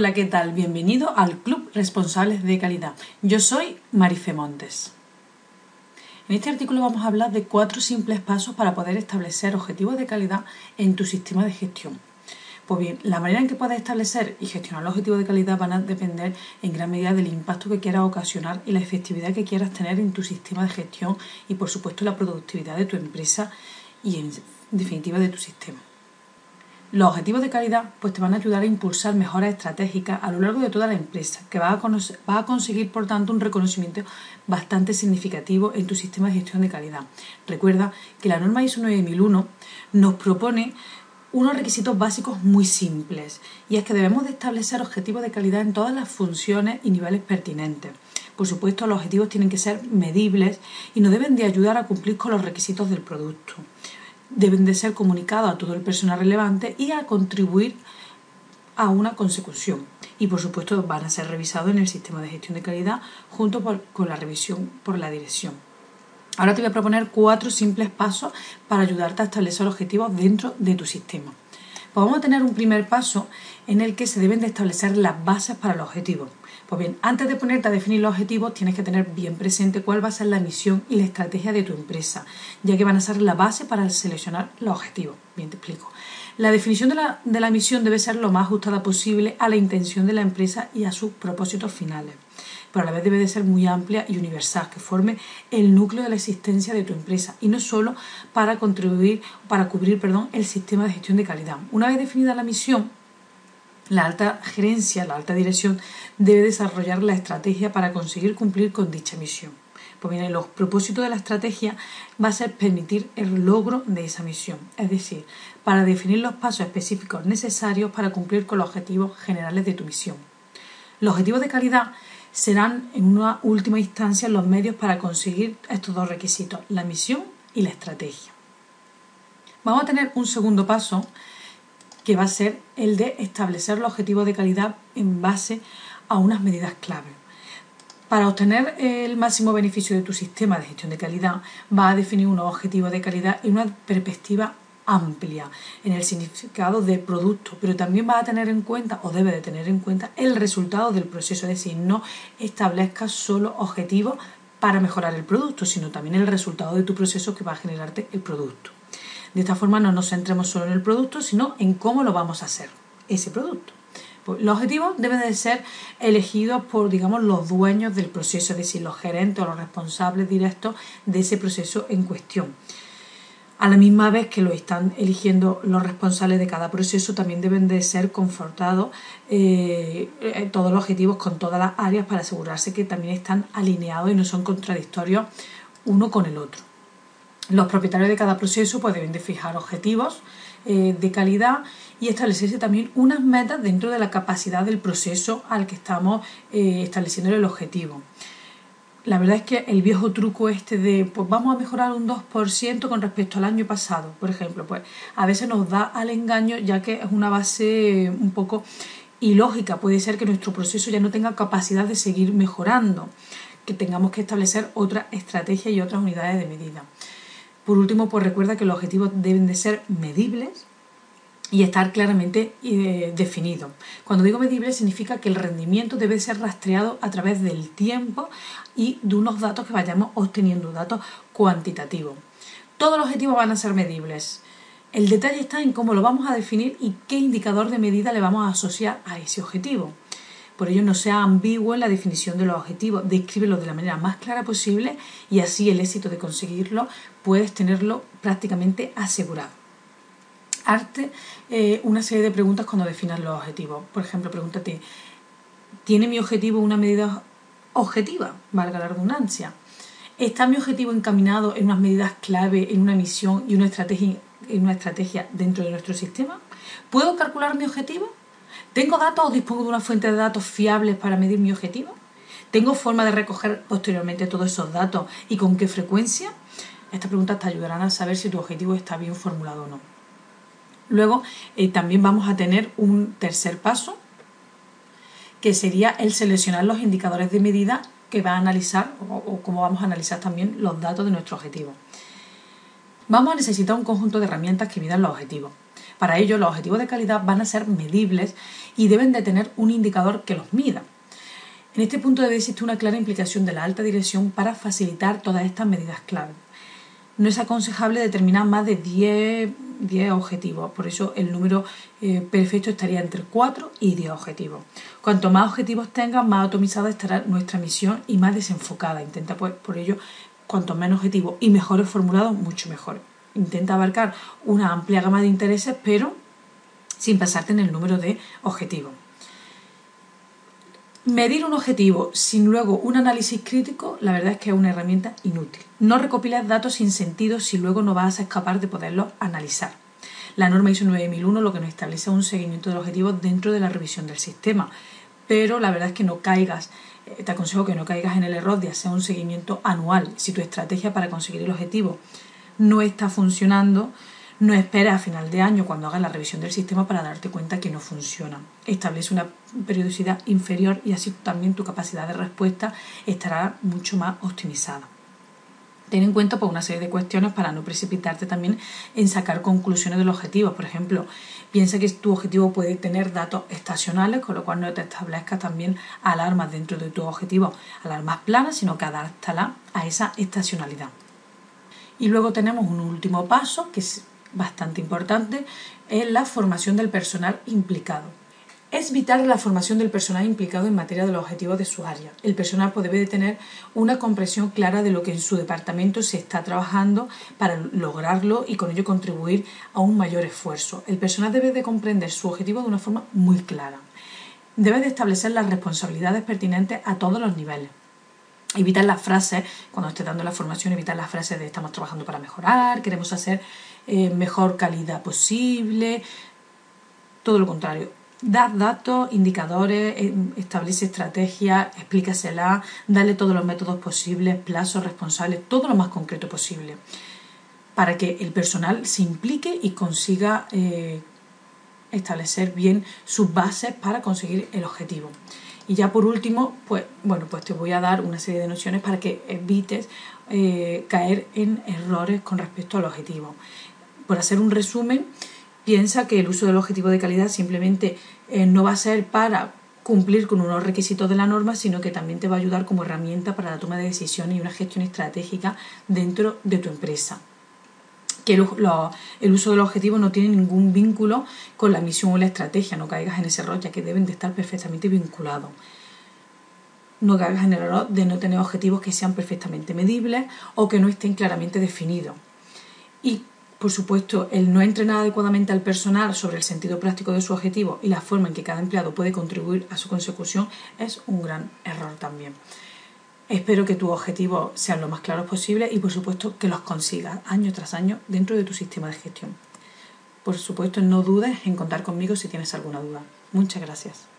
Hola, ¿qué tal? Bienvenido al Club Responsables de Calidad. Yo soy Marife Montes. En este artículo vamos a hablar de cuatro simples pasos para poder establecer objetivos de calidad en tu sistema de gestión. Pues bien, la manera en que puedes establecer y gestionar los objetivos de calidad van a depender en gran medida del impacto que quieras ocasionar y la efectividad que quieras tener en tu sistema de gestión y por supuesto la productividad de tu empresa y en definitiva de tu sistema. Los objetivos de calidad pues, te van a ayudar a impulsar mejoras estratégicas a lo largo de toda la empresa, que vas a, conseguir, por tanto, un reconocimiento bastante significativo en tu sistema de gestión de calidad. Recuerda que la norma ISO 9001 nos propone unos requisitos básicos muy simples, y es que debemos de establecer objetivos de calidad en todas las funciones y niveles pertinentes. Por supuesto, los objetivos tienen que ser medibles y nos deben de ayudar a cumplir con los requisitos del producto deben de ser comunicados a todo el personal relevante y a contribuir a una consecución. Y por supuesto van a ser revisados en el sistema de gestión de calidad junto con la revisión por la dirección. Ahora te voy a proponer cuatro simples pasos para ayudarte a establecer objetivos dentro de tu sistema. Pues vamos a tener un primer paso en el que se deben de establecer las bases para los objetivos. Pues bien, antes de ponerte a definir los objetivos, tienes que tener bien presente cuál va a ser la misión y la estrategia de tu empresa, ya que van a ser la base para seleccionar los objetivos. Bien, te explico. La definición de la, de la misión debe ser lo más ajustada posible a la intención de la empresa y a sus propósitos finales pero a la vez debe de ser muy amplia y universal, que forme el núcleo de la existencia de tu empresa y no solo para contribuir, para cubrir, perdón, el sistema de gestión de calidad. Una vez definida la misión, la alta gerencia, la alta dirección, debe desarrollar la estrategia para conseguir cumplir con dicha misión. Pues bien, los propósitos de la estrategia va a ser permitir el logro de esa misión, es decir, para definir los pasos específicos necesarios para cumplir con los objetivos generales de tu misión. Los objetivos de calidad serán en una última instancia los medios para conseguir estos dos requisitos, la misión y la estrategia. Vamos a tener un segundo paso que va a ser el de establecer los objetivos de calidad en base a unas medidas clave. Para obtener el máximo beneficio de tu sistema de gestión de calidad, va a definir unos objetivos de calidad en una perspectiva amplia en el significado de producto, pero también va a tener en cuenta o debe de tener en cuenta el resultado del proceso, es decir, no establezcas solo objetivos para mejorar el producto, sino también el resultado de tu proceso que va a generarte el producto. De esta forma no nos centremos solo en el producto, sino en cómo lo vamos a hacer, ese producto. Pues, los objetivos deben de ser elegidos por, digamos, los dueños del proceso, es decir, los gerentes o los responsables directos de ese proceso en cuestión. A la misma vez que lo están eligiendo los responsables de cada proceso, también deben de ser confortados eh, todos los objetivos con todas las áreas para asegurarse que también están alineados y no son contradictorios uno con el otro. Los propietarios de cada proceso pues, deben de fijar objetivos eh, de calidad y establecerse también unas metas dentro de la capacidad del proceso al que estamos eh, estableciendo el objetivo. La verdad es que el viejo truco este de pues vamos a mejorar un 2% con respecto al año pasado, por ejemplo, pues a veces nos da al engaño ya que es una base un poco ilógica. Puede ser que nuestro proceso ya no tenga capacidad de seguir mejorando, que tengamos que establecer otra estrategia y otras unidades de medida. Por último, pues recuerda que los objetivos deben de ser medibles y estar claramente eh, definidos. Cuando digo medible significa que el rendimiento debe ser rastreado a través del tiempo y de unos datos que vayamos obteniendo, datos cuantitativos. Todos los objetivos van a ser medibles. El detalle está en cómo lo vamos a definir y qué indicador de medida le vamos a asociar a ese objetivo. Por ello, no sea ambiguo en la definición de los objetivos, descríbelo de la manera más clara posible y así el éxito de conseguirlo puedes tenerlo prácticamente asegurado. Arte eh, una serie de preguntas cuando definas los objetivos. Por ejemplo, pregúntate, ¿tiene mi objetivo una medida objetiva? Valga la redundancia. ¿Está mi objetivo encaminado en unas medidas clave, en una misión y una estrategia, en una estrategia dentro de nuestro sistema? ¿Puedo calcular mi objetivo? ¿Tengo datos o dispongo de una fuente de datos fiables para medir mi objetivo? ¿Tengo forma de recoger posteriormente todos esos datos y con qué frecuencia? Estas preguntas te ayudarán a saber si tu objetivo está bien formulado o no. Luego eh, también vamos a tener un tercer paso, que sería el seleccionar los indicadores de medida que va a analizar o, cómo vamos a analizar también los datos de nuestro objetivo. Vamos a necesitar un conjunto de herramientas que midan los objetivos. Para ello, los objetivos de calidad van a ser medibles y deben de tener un indicador que los mida. En este punto debe existir una clara implicación de la alta dirección para facilitar todas estas medidas clave. No es aconsejable determinar más de 10, 10 objetivos, por eso el número eh, perfecto estaría entre 4 y 10 objetivos. Cuanto más objetivos tengas, más atomizada estará nuestra misión y más desenfocada. Intenta, pues, por ello, cuanto menos objetivos y mejores formulados, mucho mejor. Intenta abarcar una amplia gama de intereses, pero sin pasarte en el número de objetivos. Medir un objetivo sin luego un análisis crítico, la verdad es que es una herramienta inútil. No recopiles datos sin sentido si luego no vas a escapar de poderlos analizar. La norma ISO 9001 lo que nos establece es un seguimiento del objetivo dentro de la revisión del sistema, pero la verdad es que no caigas, eh, te aconsejo que no caigas en el error de hacer un seguimiento anual. Si tu estrategia para conseguir el objetivo no está funcionando, no esperes a final de año cuando hagas la revisión del sistema para darte cuenta que no funciona. Establece una periodicidad inferior y así también tu capacidad de respuesta estará mucho más optimizada. Ten en cuenta pues, una serie de cuestiones para no precipitarte también en sacar conclusiones del objetivo. Por ejemplo, piensa que tu objetivo puede tener datos estacionales, con lo cual no te establezcas también alarmas dentro de tu objetivo, alarmas planas, sino que adáptala a esa estacionalidad. Y luego tenemos un último paso, que es bastante importante, es la formación del personal implicado. Es vital la formación del personal implicado en materia de los objetivos de su área. El personal pues, debe de tener una comprensión clara de lo que en su departamento se está trabajando para lograrlo y con ello contribuir a un mayor esfuerzo. El personal debe de comprender su objetivo de una forma muy clara. Debe de establecer las responsabilidades pertinentes a todos los niveles. Evitar las frases, cuando esté dando la formación, evitar las frases de estamos trabajando para mejorar, queremos hacer eh, mejor calidad posible. Todo lo contrario. Da datos, indicadores, eh, establece estrategias, explícasela, dale todos los métodos posibles, plazos responsables, todo lo más concreto posible, para que el personal se implique y consiga eh, establecer bien sus bases para conseguir el objetivo. Y ya por último, pues bueno, pues te voy a dar una serie de nociones para que evites eh, caer en errores con respecto al objetivo. Por hacer un resumen, piensa que el uso del objetivo de calidad simplemente eh, no va a ser para cumplir con unos requisitos de la norma, sino que también te va a ayudar como herramienta para la toma de decisiones y una gestión estratégica dentro de tu empresa que el, uso del objetivo no tiene ningún vínculo con la misión o la estrategia, no caigas en ese error, ya que deben de estar perfectamente vinculados. No caigas en el error de no tener objetivos que sean perfectamente medibles o que no estén claramente definidos. Y, por supuesto, el no entrenar adecuadamente al personal sobre el sentido práctico de su objetivo y la forma en que cada empleado puede contribuir a su consecución es un gran error también. Espero que tus objetivos sean lo más claros posible y por supuesto que los consigas año tras año dentro de tu sistema de gestión. Por supuesto, no dudes en contar conmigo si tienes alguna duda. Muchas gracias.